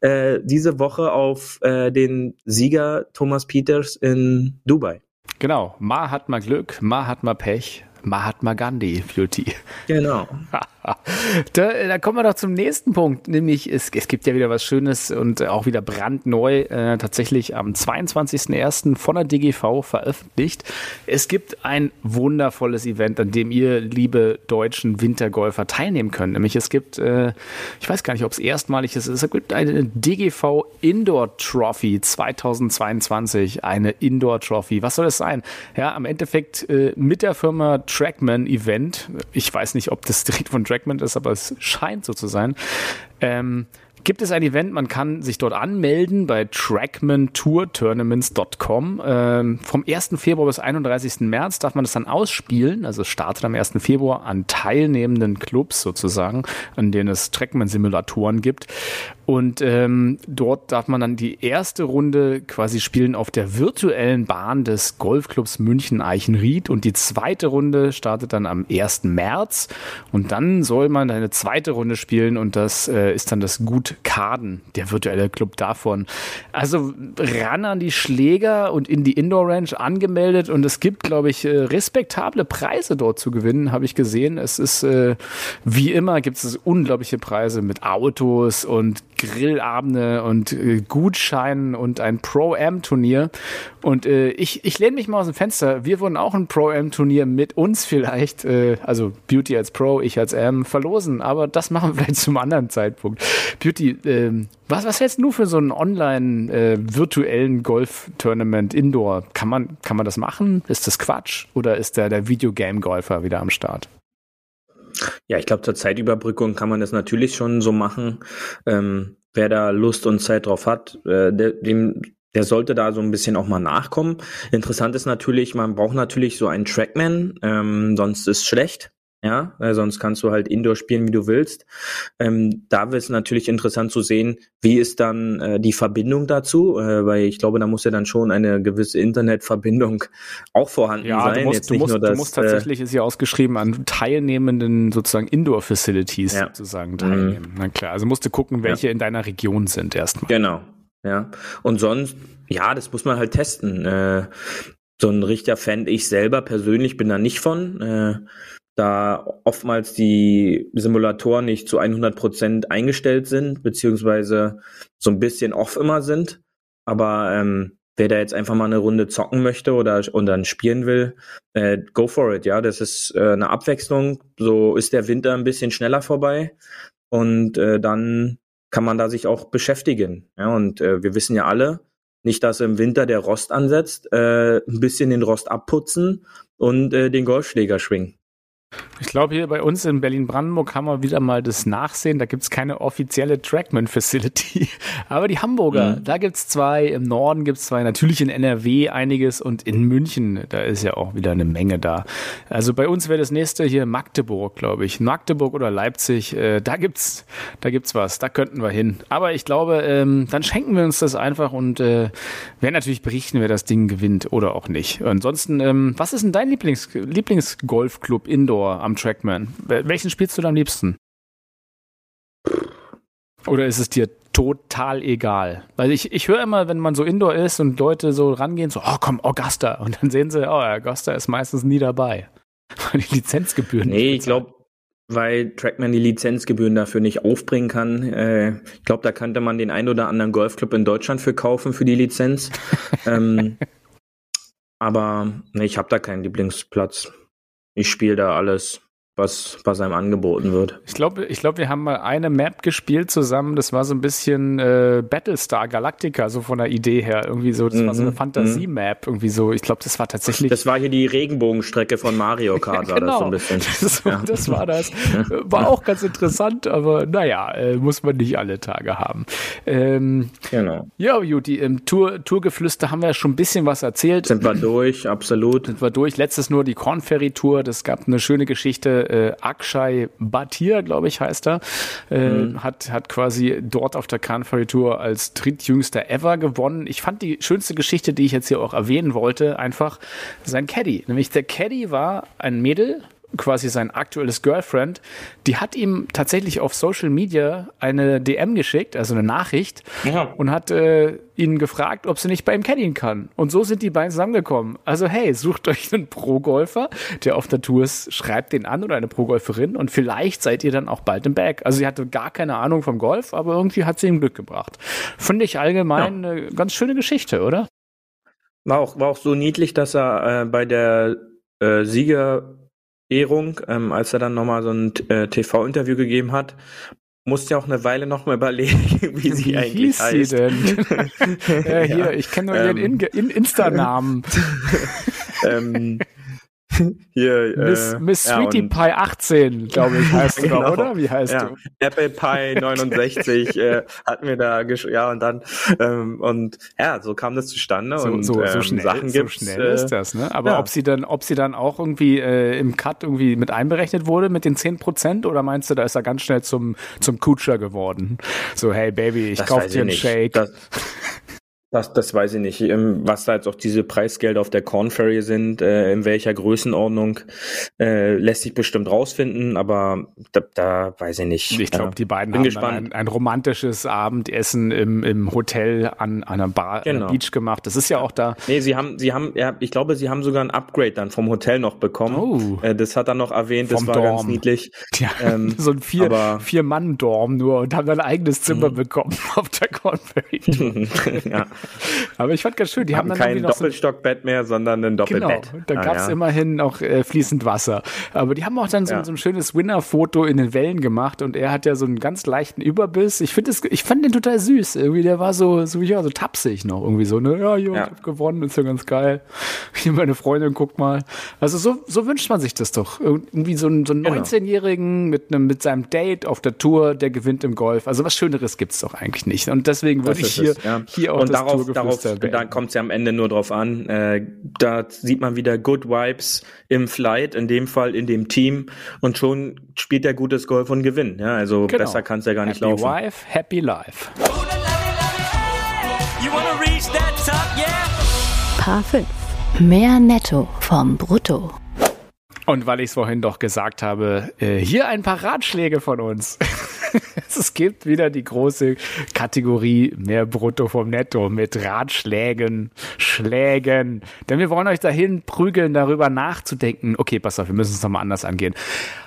äh, diese Woche auf äh, den Sieger Thomas Peters in Dubai. Genau, Ma hat mal Glück, Ma hat mal Pech. Mahatma Gandhi Beauty. Genau. <laughs> <laughs> da, da, kommen wir doch zum nächsten Punkt, nämlich es, es gibt ja wieder was Schönes und auch wieder brandneu, äh, tatsächlich am 22.01. von der DGV veröffentlicht. Es gibt ein wundervolles Event, an dem ihr, liebe deutschen Wintergolfer, teilnehmen könnt. Nämlich es gibt, äh, ich weiß gar nicht, ob es erstmalig ist, es gibt eine DGV Indoor Trophy 2022, eine Indoor Trophy. Was soll es sein? Ja, am Endeffekt äh, mit der Firma Trackman Event. Ich weiß nicht, ob das direkt von Trackman ist, aber es scheint so zu sein. Ähm, gibt es ein Event, man kann sich dort anmelden bei trackmantourtournaments.com. Ähm, vom 1. Februar bis 31. März darf man das dann ausspielen, also startet am 1. Februar an teilnehmenden Clubs sozusagen, an denen es Trackman-Simulatoren gibt. Und ähm, dort darf man dann die erste Runde quasi spielen auf der virtuellen Bahn des Golfclubs München Eichenried und die zweite Runde startet dann am 1. März und dann soll man eine zweite Runde spielen und das äh, ist dann das Gut Kaden, der virtuelle Club davon. Also ran an die Schläger und in die Indoor Range angemeldet und es gibt, glaube ich, äh, respektable Preise dort zu gewinnen, habe ich gesehen. Es ist äh, wie immer gibt es unglaubliche Preise mit Autos und Grillabende und äh, Gutscheinen und ein Pro-Am-Turnier. Und äh, ich, ich lehne mich mal aus dem Fenster. Wir wurden auch ein Pro-Am-Turnier mit uns vielleicht, äh, also Beauty als Pro, ich als Am, verlosen. Aber das machen wir vielleicht zum anderen Zeitpunkt. Beauty, äh, was, was hältst du für so einen online äh, virtuellen Golf-Tournament Indoor? Kann man, kann man das machen? Ist das Quatsch? Oder ist da der Videogame-Golfer wieder am Start? Ja, ich glaube, zur Zeitüberbrückung kann man das natürlich schon so machen. Ähm, wer da Lust und Zeit drauf hat, äh, dem der sollte da so ein bisschen auch mal nachkommen. Interessant ist natürlich, man braucht natürlich so einen Trackman, ähm, sonst ist schlecht. Ja, äh, sonst kannst du halt Indoor spielen, wie du willst. Ähm, da wäre es natürlich interessant zu sehen, wie ist dann äh, die Verbindung dazu, äh, weil ich glaube, da muss ja dann schon eine gewisse Internetverbindung <laughs> auch vorhanden ja, sein. Du musst, Jetzt du nicht musst, nur das, du musst tatsächlich, ist ja ausgeschrieben, an teilnehmenden sozusagen Indoor-Facilities Ja. sozusagen teilnehmen. Na klar, also musst du gucken, welche in deiner Region sind erstmal. Genau, ja. Und sonst, ja, das muss man halt testen. Äh, so ein richtiger Fan, ich selber persönlich bin da nicht von, äh, da oftmals die Simulatoren nicht zu 100% eingestellt sind, beziehungsweise so ein bisschen off immer sind. Aber ähm, wer da jetzt einfach mal eine Runde zocken möchte oder und dann spielen will, äh, go for it, ja. Das ist äh, eine Abwechslung. So ist der Winter ein bisschen schneller vorbei. Und äh, dann kann man da sich auch beschäftigen. Ja, und äh, wir wissen ja alle, nicht, dass im Winter der Rost ansetzt, äh, ein bisschen den Rost abputzen und äh, den Golfschläger schwingen. Ich glaube, hier bei uns in Berlin-Brandenburg haben wir wieder mal das Nachsehen. Da gibt es keine offizielle Trackman-Facility. <laughs> Aber die Hamburger, Mhm. da gibt es zwei. Im Norden gibt es zwei. Natürlich in NRW einiges und in München, da ist ja auch wieder eine Menge da. Also bei uns wäre das nächste hier Magdeburg, glaube ich. Magdeburg oder Leipzig, äh, da gibt's, da gibt's was. Da könnten wir hin. Aber ich glaube, ähm, dann schenken wir uns das einfach und äh, werden natürlich berichten, wer das Ding gewinnt oder auch nicht. Ansonsten, ähm, was ist denn dein Lieblings Lieblingsgolfclub Indoor am Trackman? Wel- Welchen spielst du da am liebsten? Oder ist es dir total egal? Weil ich, ich höre immer, wenn man so Indoor ist und Leute so rangehen, so, oh komm, Augusta. Und dann sehen sie, oh, Augusta ist meistens nie dabei. <laughs> Weil die Lizenzgebühren. Nee, ich glaube, weil Trackman die Lizenzgebühren dafür nicht aufbringen kann. Äh, ich glaube, da könnte man den ein oder anderen Golfclub in Deutschland für kaufen für die Lizenz. <laughs> ähm, aber nee, ich habe da keinen Lieblingsplatz. Ich spiele da alles, was, was einem angeboten wird. Ich glaube, ich glaub, wir haben mal eine Map gespielt zusammen. Das war so ein bisschen äh, Battlestar Galactica, so von der Idee her. Irgendwie so, das war so eine Mhm, Fantasie-Map. Irgendwie so. Ich glaube, das war tatsächlich. Das war hier die Regenbogenstrecke von Mario <laughs> Kart, war das so ein bisschen. <laughs> Das, das war das. War auch ganz interessant, aber naja, äh, muss man nicht alle Tage haben. Ähm, Genau. ja, Juti, im Tour, Tourgeflüster haben wir ja schon ein bisschen was erzählt. Sind wir <clears throat> durch, absolut. sind wir durch. Letztes nur die Corn Ferry Tour. Das gab eine schöne Geschichte. Äh, Akshay Bhatia, glaube ich, heißt er, äh, hat, hat quasi dort auf der Ferry Tour als drittjüngster ever gewonnen. Ich fand die schönste Geschichte, die ich jetzt hier auch erwähnen wollte, einfach sein Caddy. Nämlich der Caddy war ein Mädel, quasi sein aktuelles Girlfriend, die hat ihm tatsächlich auf Social Media eine DM geschickt, also eine Nachricht, Ja. und hat äh, ihn gefragt, ob sie nicht bei ihm caddien kann. Und so sind die beiden zusammengekommen. Also hey, sucht euch einen Pro-Golfer, der auf der Tour ist, schreibt den an oder eine Pro-Golferin und vielleicht seid ihr dann auch bald im Back. Also sie hatte gar keine Ahnung vom Golf, aber irgendwie hat sie ihm Glück gebracht. Finde ich allgemein eine ganz schöne Geschichte, oder? War auch, war auch so niedlich, dass er äh, bei der äh, Siegerehrung, ähm, als er dann nochmal so ein äh, TV-Interview gegeben hat, musste ja auch eine Weile noch mal <laughs> überlegen, wie sie eigentlich hieß heißt. sie denn? <laughs> ja, hier, Ja, ich kenne nur ihren ähm, In In Insta-Namen. <laughs> ähm, <laughs> hier, Miss, äh, Miss ja, Sweetie und- Pie 18, glaube ich, <laughs> heißt du, Genau. oder? Wie heißt ja, du? Apple Pie <laughs> 69 äh, hat mir da ja und dann ähm, und ja so kam das zustande So, und so, so ähm, schnell, Sachen so schnell äh, ist das, ne? Aber ja. ob sie dann, ob sie dann auch irgendwie äh, im Cut irgendwie mit einberechnet wurde mit den 10% oder meinst du, da ist er ganz schnell zum, zum Kutscher geworden? So, hey Baby, ich Das kauf dir einen nicht. Shake. Das, das, das weiß ich nicht. Ähm, Was da jetzt auch diese Preisgelder auf der Corn Ferry sind, äh, in welcher Größenordnung, äh, lässt sich bestimmt rausfinden, aber da, da weiß ich nicht. Ich glaube, Äh, die beiden bin haben gespannt. ein, ein romantisches Abendessen im, im Hotel an einer Bar, an Genau. der Beach gemacht. Das ist ja auch da. Nee, sie haben, sie haben, ja, ich glaube, sie haben sogar ein Upgrade dann vom Hotel noch bekommen. Oh. Äh, das hat er noch erwähnt, das Vom war Dorm. ganz niedlich. <laughs> Ja, Ähm, <laughs> so ein vier, vier Mann Dorm nur und haben dann ein eigenes Zimmer bekommen <laughs> auf der Conference. ja. Aber ich fand ganz schön, die haben, haben dann kein noch so Doppelstockbett mehr, sondern ein Genau, Doppelbett. da Ah, gab es ja. immerhin auch äh, fließend Wasser. Aber die haben auch dann so, Ja. so ein schönes Winner-Foto in den Wellen gemacht und er hat ja so einen ganz leichten Überbiss. Ich finde ich fand den total süß. Irgendwie, der war so, so, ja, so tapsig noch irgendwie so, ne? Ja, jo, Ja. ich hab gewonnen, ist ja ganz geil. Hier meine Freundin, guck mal. Also so, so wünscht man sich das doch. Irgendwie so einen, so einen Genau. 19-Jährigen mit einem, mit seinem Date auf der Tour, der gewinnt im Golf. Also was Schöneres gibt's doch eigentlich nicht. Und deswegen würde ich ist hier, es, ja. hier auch Und das darauf darauf, da kommt es ja am Ende nur drauf an. Äh, da sieht man wieder Good Vibes im Flight, in dem Fall in dem Team und schon spielt er gutes Golf und gewinnt. Ja, also genau. besser kann es ja gar nicht happy laufen. Happy Wife, Happy Life. Paar 5. Mehr Netto vom Brutto. Und weil ich es vorhin doch gesagt habe, äh, hier ein paar Ratschläge von uns. <laughs> <laughs> es gibt wieder die große Kategorie mehr Brutto vom Netto mit Ratschlägen, Schlägen. Denn wir wollen euch dahin prügeln, darüber nachzudenken. Okay, pass auf, wir müssen es nochmal anders angehen.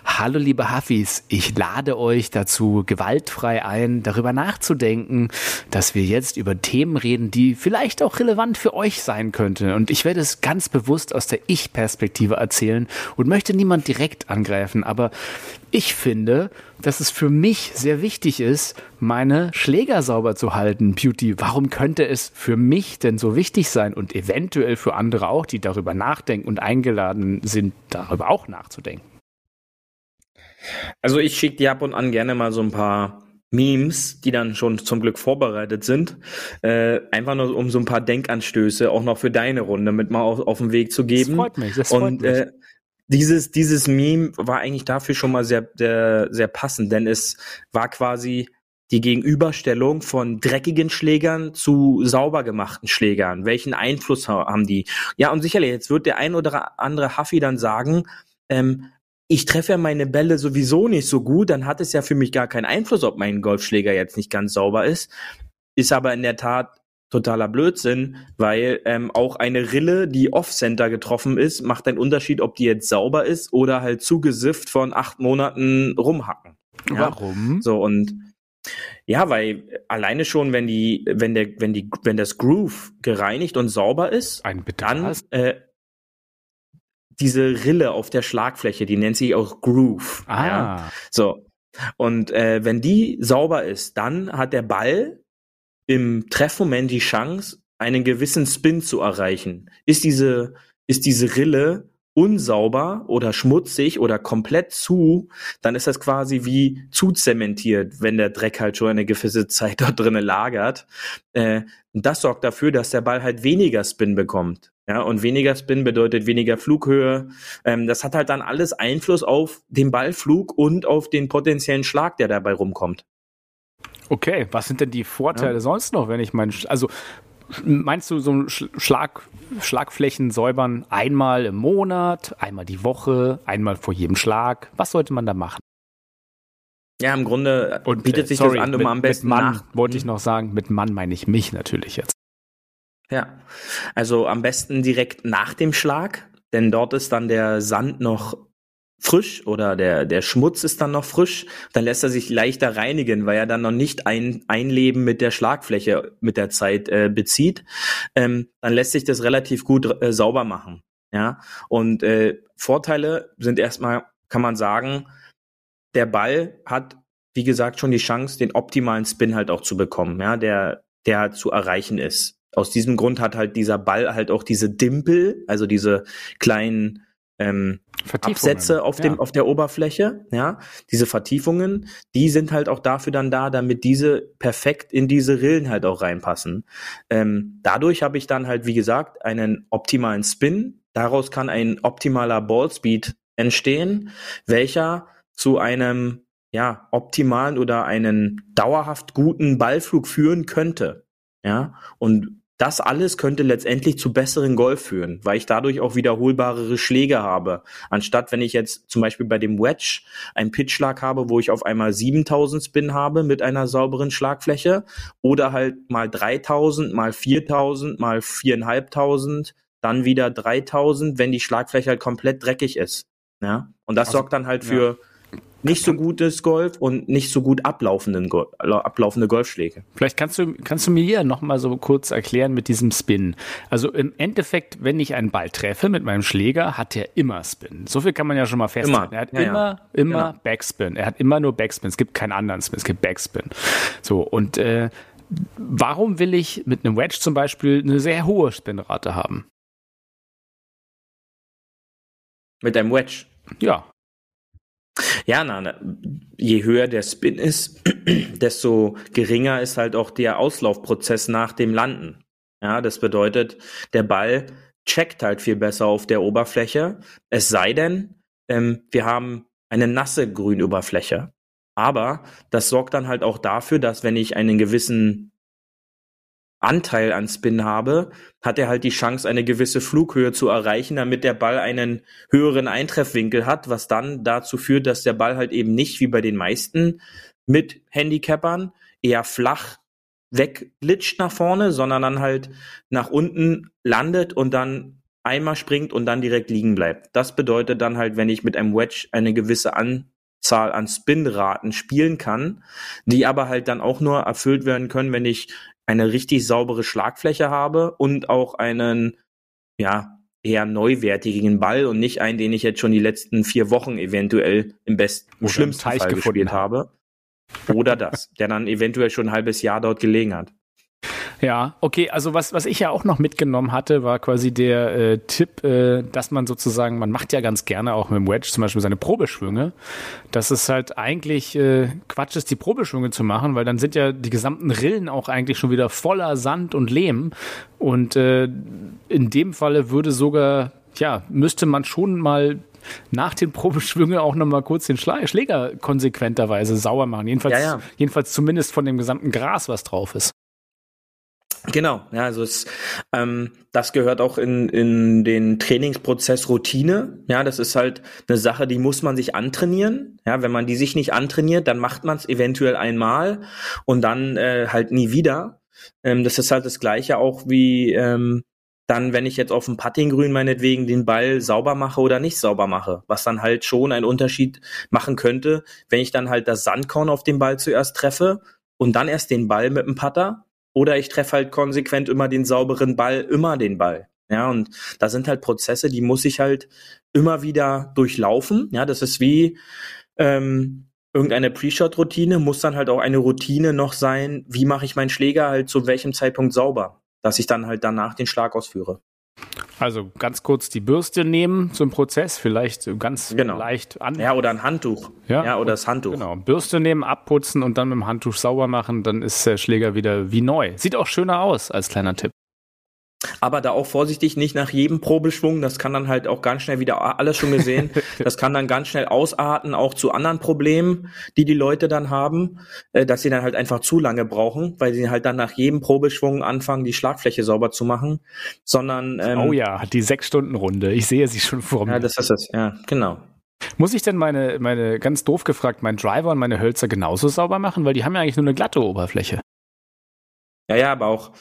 Hallo liebe Huffis, ich lade euch dazu gewaltfrei ein, darüber nachzudenken, dass wir jetzt über Themen reden, die vielleicht auch relevant für euch sein könnten. Und ich werde es ganz bewusst aus der Ich-Perspektive erzählen und möchte niemand direkt angreifen, aber ich finde, dass es für mich sehr wichtig ist, meine Schläger sauber zu halten. Beauty, warum könnte es für mich denn so wichtig sein und eventuell für andere auch, die darüber nachdenken und eingeladen sind, darüber auch nachzudenken? Also ich schicke dir ab und an gerne mal so ein paar Memes, die dann schon zum Glück vorbereitet sind, äh, einfach nur um so ein paar Denkanstöße auch noch für deine Runde mit mal auf, auf den Weg zu geben. Das freut mich, das freut und, mich. Äh, dieses, dieses Meme war eigentlich dafür schon mal sehr, sehr, sehr passend, denn es war quasi die Gegenüberstellung von dreckigen Schlägern zu sauber gemachten Schlägern. Welchen Einfluss haben die? Ja, und sicherlich, jetzt wird der ein oder andere Huffy dann sagen, ähm, ich treffe ja meine Bälle sowieso nicht so gut, dann hat es ja für mich gar keinen Einfluss, ob mein Golfschläger jetzt nicht ganz sauber ist. Ist aber in der Tat totaler Blödsinn, weil ähm, auch eine Rille, die off-center getroffen ist, macht einen Unterschied, ob die jetzt sauber ist oder halt zugesifft von acht Monaten rumhacken. Ja? Warum? So und ja, weil alleine schon, wenn die, wenn der, wenn die, wenn das Groove gereinigt und sauber ist, Ein dann äh, diese Rille auf der Schlagfläche, die nennt sich auch Groove. Ah. Ja? So. Und äh, wenn die sauber ist, dann hat der Ball im Treffmoment die Chance, einen gewissen Spin zu erreichen. Ist diese, ist diese Rille unsauber oder schmutzig oder komplett zu, dann ist das quasi wie zu zementiert, wenn der Dreck halt schon eine gewisse Zeit dort drinnen lagert. Äh, das sorgt dafür, dass der Ball halt weniger Spin bekommt. Ja, und weniger Spin bedeutet weniger Flughöhe. Ähm, das hat halt dann alles Einfluss auf den Ballflug und auf den potenziellen Schlag, der dabei rumkommt. Okay, was sind denn die Vorteile ja. sonst noch, wenn ich meinen, also meinst du so Schlag, Schlagflächen säubern einmal im Monat, einmal die Woche, einmal vor jedem Schlag? Was sollte man da machen? Ja, im Grunde Und, bietet äh, sich sorry, das an, um am besten mit Mann nach wollte ich noch sagen, mit Mann meine ich mich natürlich jetzt. Ja, also am besten direkt nach dem Schlag, denn dort ist dann der Sand noch frisch oder der, der Schmutz ist dann noch frisch, dann lässt er sich leichter reinigen, weil er dann noch nicht ein Einleben mit der Schlagfläche mit der Zeit äh, bezieht. Ähm, dann lässt sich das relativ gut äh, sauber machen. Ja, und äh, Vorteile sind erstmal, kann man sagen, der Ball hat, wie gesagt, schon die Chance, den optimalen Spin halt auch zu bekommen, ja, der, der halt zu erreichen ist. Aus diesem Grund hat halt dieser Ball halt auch diese Dimpel, also diese kleinen ähm, Absätze auf dem ja. auf der Oberfläche, ja, diese Vertiefungen, die sind halt auch dafür dann da, damit diese perfekt in diese Rillen halt auch reinpassen. Ähm, dadurch habe ich dann halt wie gesagt einen optimalen Spin. Daraus kann ein optimaler Ballspeed entstehen, welcher zu einem ja optimalen oder einen dauerhaft guten Ballflug führen könnte. Ja, und das alles könnte letztendlich zu besseren Golf führen, weil ich dadurch auch wiederholbarere Schläge habe. Anstatt wenn ich jetzt zum Beispiel bei dem Wedge einen Pitchschlag habe, wo ich auf einmal 7000 Spin habe mit einer sauberen Schlagfläche oder halt mal 3000, mal 4000, mal 4500, dann wieder 3000, wenn die Schlagfläche halt komplett dreckig ist. Ja, und das also, sorgt dann halt für ja nicht so gutes Golf und nicht so gut ablaufenden Go ablaufende Golfschläge. Vielleicht kannst du, kannst du mir hier nochmal so kurz erklären mit diesem Spin. Also im Endeffekt, wenn ich einen Ball treffe mit meinem Schläger, hat er immer Spin. So viel kann man ja schon mal festhalten. Immer. Er hat ja, immer, ja. immer genau. Backspin. Er hat immer nur Backspin. Es gibt keinen anderen Spin. Es gibt Backspin. So, und äh, warum will ich mit einem Wedge zum Beispiel eine sehr hohe Spinrate haben? Mit einem Wedge? Ja. Ja, na, je höher der Spin ist, <clears throat> desto geringer ist halt auch der Auslaufprozess nach dem Landen. Ja, das bedeutet, der Ball checkt halt viel besser auf der Oberfläche. Es sei denn, ähm, wir haben eine nasse Grünoberfläche. Aber das sorgt dann halt auch dafür, dass wenn ich einen gewissen Anteil an Spin habe, hat er halt die Chance, eine gewisse Flughöhe zu erreichen, damit der Ball einen höheren Eintreffwinkel hat, was dann dazu führt, dass der Ball halt eben nicht wie bei den meisten mit Handicappern eher flach wegglitscht nach vorne, sondern dann halt nach unten landet und dann einmal springt und dann direkt liegen bleibt. Das bedeutet dann halt, wenn ich mit einem Wedge eine gewisse Anzahl an Spinraten spielen kann, die aber halt dann auch nur erfüllt werden können, wenn ich eine richtig saubere Schlagfläche habe und auch einen, ja, eher neuwertigen Ball und nicht einen, den ich jetzt schon die letzten vier Wochen eventuell im besten, im schlimmsten Teich Fall gespielt habe. Oder das, der dann eventuell schon ein halbes Jahr dort gelegen hat. Ja, okay, also was, was ich ja auch noch mitgenommen hatte, war quasi der äh, Tipp, äh, dass man sozusagen, man macht ja ganz gerne auch mit dem Wedge zum Beispiel seine Probeschwünge, dass es halt eigentlich äh, Quatsch ist, die Probeschwünge zu machen, weil dann sind ja die gesamten Rillen auch eigentlich schon wieder voller Sand und Lehm und äh, in dem Falle würde sogar, ja, müsste man schon mal nach den Probeschwüngen auch nochmal kurz den Schläger konsequenterweise sauer machen. Jedenfalls, ja, ja. jedenfalls zumindest von dem gesamten Gras, was drauf ist. Genau, ja, also es, ähm, das gehört auch in, in den Trainingsprozess Routine. Ja, das ist halt eine Sache, die muss man sich antrainieren. Ja, wenn man die sich nicht antrainiert, dann macht man es eventuell einmal und dann äh, halt nie wieder. Ähm, das ist halt das Gleiche auch wie ähm, dann, wenn ich jetzt auf dem Puttinggrün meinetwegen den Ball sauber mache oder nicht sauber mache, was dann halt schon einen Unterschied machen könnte, wenn ich dann halt das Sandkorn auf den Ball zuerst treffe und dann erst den Ball mit dem Putter oder ich treffe halt konsequent immer den sauberen Ball, immer den Ball. Ja, und da sind halt Prozesse, die muss ich halt immer wieder durchlaufen. Ja, das ist wie ähm, irgendeine Pre-Shot-Routine, muss dann halt auch eine Routine noch sein, wie mache ich meinen Schläger halt zu welchem Zeitpunkt sauber, dass ich dann halt danach den Schlag ausführe. Also ganz kurz die Bürste nehmen zum Prozess, vielleicht ganz genau. leicht an. Ja, oder ein Handtuch. Ja, ja oder das Handtuch. Genau. Bürste nehmen, abputzen und dann mit dem Handtuch sauber machen, dann ist der Schläger wieder wie neu. Sieht auch schöner aus als kleiner Tipp. Aber da auch vorsichtig, nicht nach jedem Probeschwung, das kann dann halt auch ganz schnell wieder alles schon gesehen, <laughs> das kann dann ganz schnell ausarten, auch zu anderen Problemen, die die Leute dann haben, äh, dass sie dann halt einfach zu lange brauchen, weil sie halt dann nach jedem Probeschwung anfangen, die Schlagfläche sauber zu machen, sondern... Ähm, oh ja, die Sechs-Stunden-Runde, ich sehe sie schon vor mir. Ja, das ist es, ja, genau. Muss ich denn meine, meine, ganz doof gefragt, meinen Driver und meine Hölzer genauso sauber machen? Weil die haben ja eigentlich nur eine glatte Oberfläche. Ja, ja, aber auch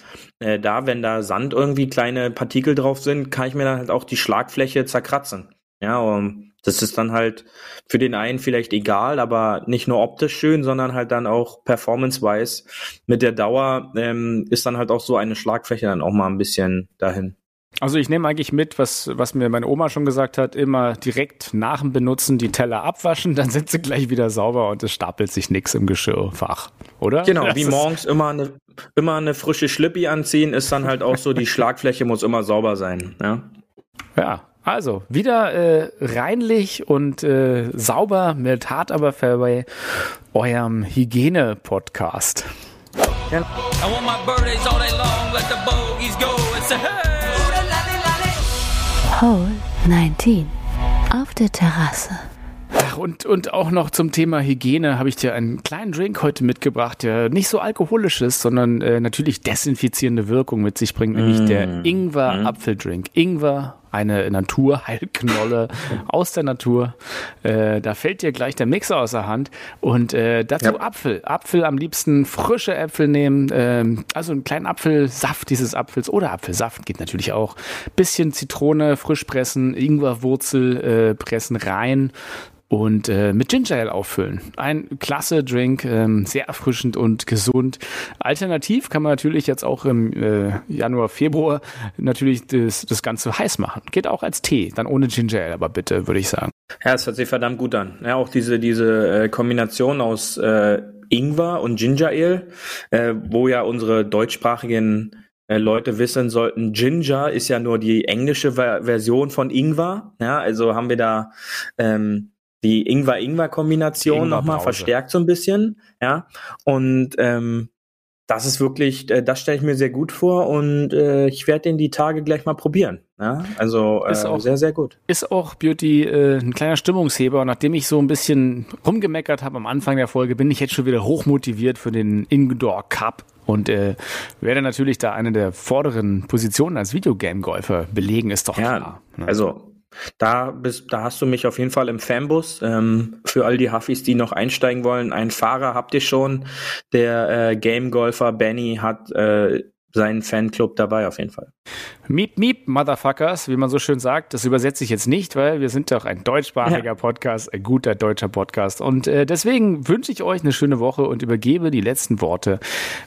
äh, da, wenn da Sand irgendwie kleine Partikel drauf sind, kann ich mir dann halt auch die Schlagfläche zerkratzen. Ja, und das ist dann halt für den einen vielleicht egal, aber nicht nur optisch schön, sondern halt dann auch performance-wise mit der Dauer ähm, ist dann halt auch so eine Schlagfläche dann auch mal ein bisschen dahin. Also ich nehme eigentlich mit, was, was mir meine Oma schon gesagt hat, immer direkt nach dem Benutzen die Teller abwaschen, dann sind sie gleich wieder sauber und es stapelt sich nichts im Geschirrfach, oder? Genau, das wie morgens immer eine, immer eine frische Schlippi anziehen, ist dann halt auch so, die <laughs> Schlagfläche muss immer sauber sein. Ja, ja also wieder äh, reinlich und äh, sauber mit Hart aber bei eurem Hygiene-Podcast. Ja. I want my birthdays all day long, let the bogeys go. It's a hey! Hole 19 auf der Terrasse. Ach, und, und auch noch zum Thema Hygiene habe ich dir einen kleinen Drink heute mitgebracht, der nicht so alkoholisch ist, sondern äh, natürlich desinfizierende Wirkung mit sich bringt, nämlich mm. der Ingwer-Apfeldrink. Ingwer, eine Naturheilknolle <laughs> aus der Natur. Äh, da fällt dir gleich der Mixer aus der Hand. Und äh, dazu ja. Apfel. Apfel am liebsten frische Äpfel nehmen. Ähm, also einen kleinen Apfelsaft dieses Apfels oder Apfelsaft geht natürlich auch. Bisschen Zitrone frisch pressen, Ingwerwurzel äh, pressen rein und äh, mit Ginger Ale auffüllen. Ein klasse Drink, ähm, sehr erfrischend und gesund. Alternativ kann man natürlich jetzt auch im äh, Januar, Februar natürlich das, das Ganze heiß machen. Geht auch als Tee, dann ohne Ginger Ale, aber bitte, würde ich sagen. Ja, es hört sich verdammt gut an. Ja, auch diese, diese äh, Kombination aus äh, Ingwer und Ginger Ale, äh, wo ja unsere deutschsprachigen äh, Leute wissen sollten, Ginger ist ja nur die englische Ver Version von Ingwer. Ja, also haben wir da ähm, die Ingwer-Ingwer-Kombination nochmal verstärkt so ein bisschen, ja. Und ähm, das ist wirklich, äh, das stelle ich mir sehr gut vor und äh, ich werde den die Tage gleich mal probieren. Ja? Also äh, auch, sehr, sehr gut. Ist auch Beauty äh, ein kleiner Stimmungsheber. Und nachdem ich so ein bisschen rumgemeckert habe am Anfang der Folge, bin ich jetzt schon wieder hochmotiviert für den Indoor Cup und äh, werde natürlich da eine der vorderen Positionen als Videogame-Golfer belegen, ist doch ja, klar. Ne? Also da, bist, da hast du mich auf jeden Fall im Fanbus. Ähm, für all die Huffis, die noch einsteigen wollen, einen Fahrer habt ihr schon. Der äh, Game Golfer Benny hat äh, seinen Fanclub dabei auf jeden Fall. Miep, miep, Motherfuckers, wie man so schön sagt. Das übersetze ich jetzt nicht, weil wir sind doch ein deutschsprachiger ja. Podcast, ein guter deutscher Podcast. Und äh, deswegen wünsche ich euch eine schöne Woche und übergebe die letzten Worte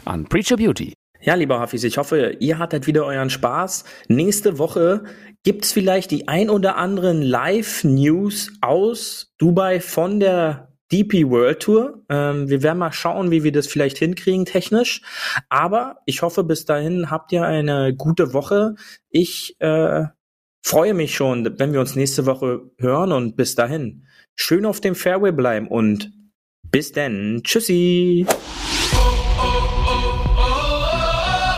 an Preacher Beauty. Ja, lieber Hafis, ich hoffe, ihr hattet wieder euren Spaß. Nächste Woche gibt's vielleicht die ein oder anderen Live-News aus Dubai von der DP World Tour. Ähm, wir werden mal schauen, wie wir das vielleicht hinkriegen technisch. Aber ich hoffe, bis dahin habt ihr eine gute Woche. Ich äh, freue mich schon, wenn wir uns nächste Woche hören und bis dahin schön auf dem Fairway bleiben und bis dann. Tschüssi.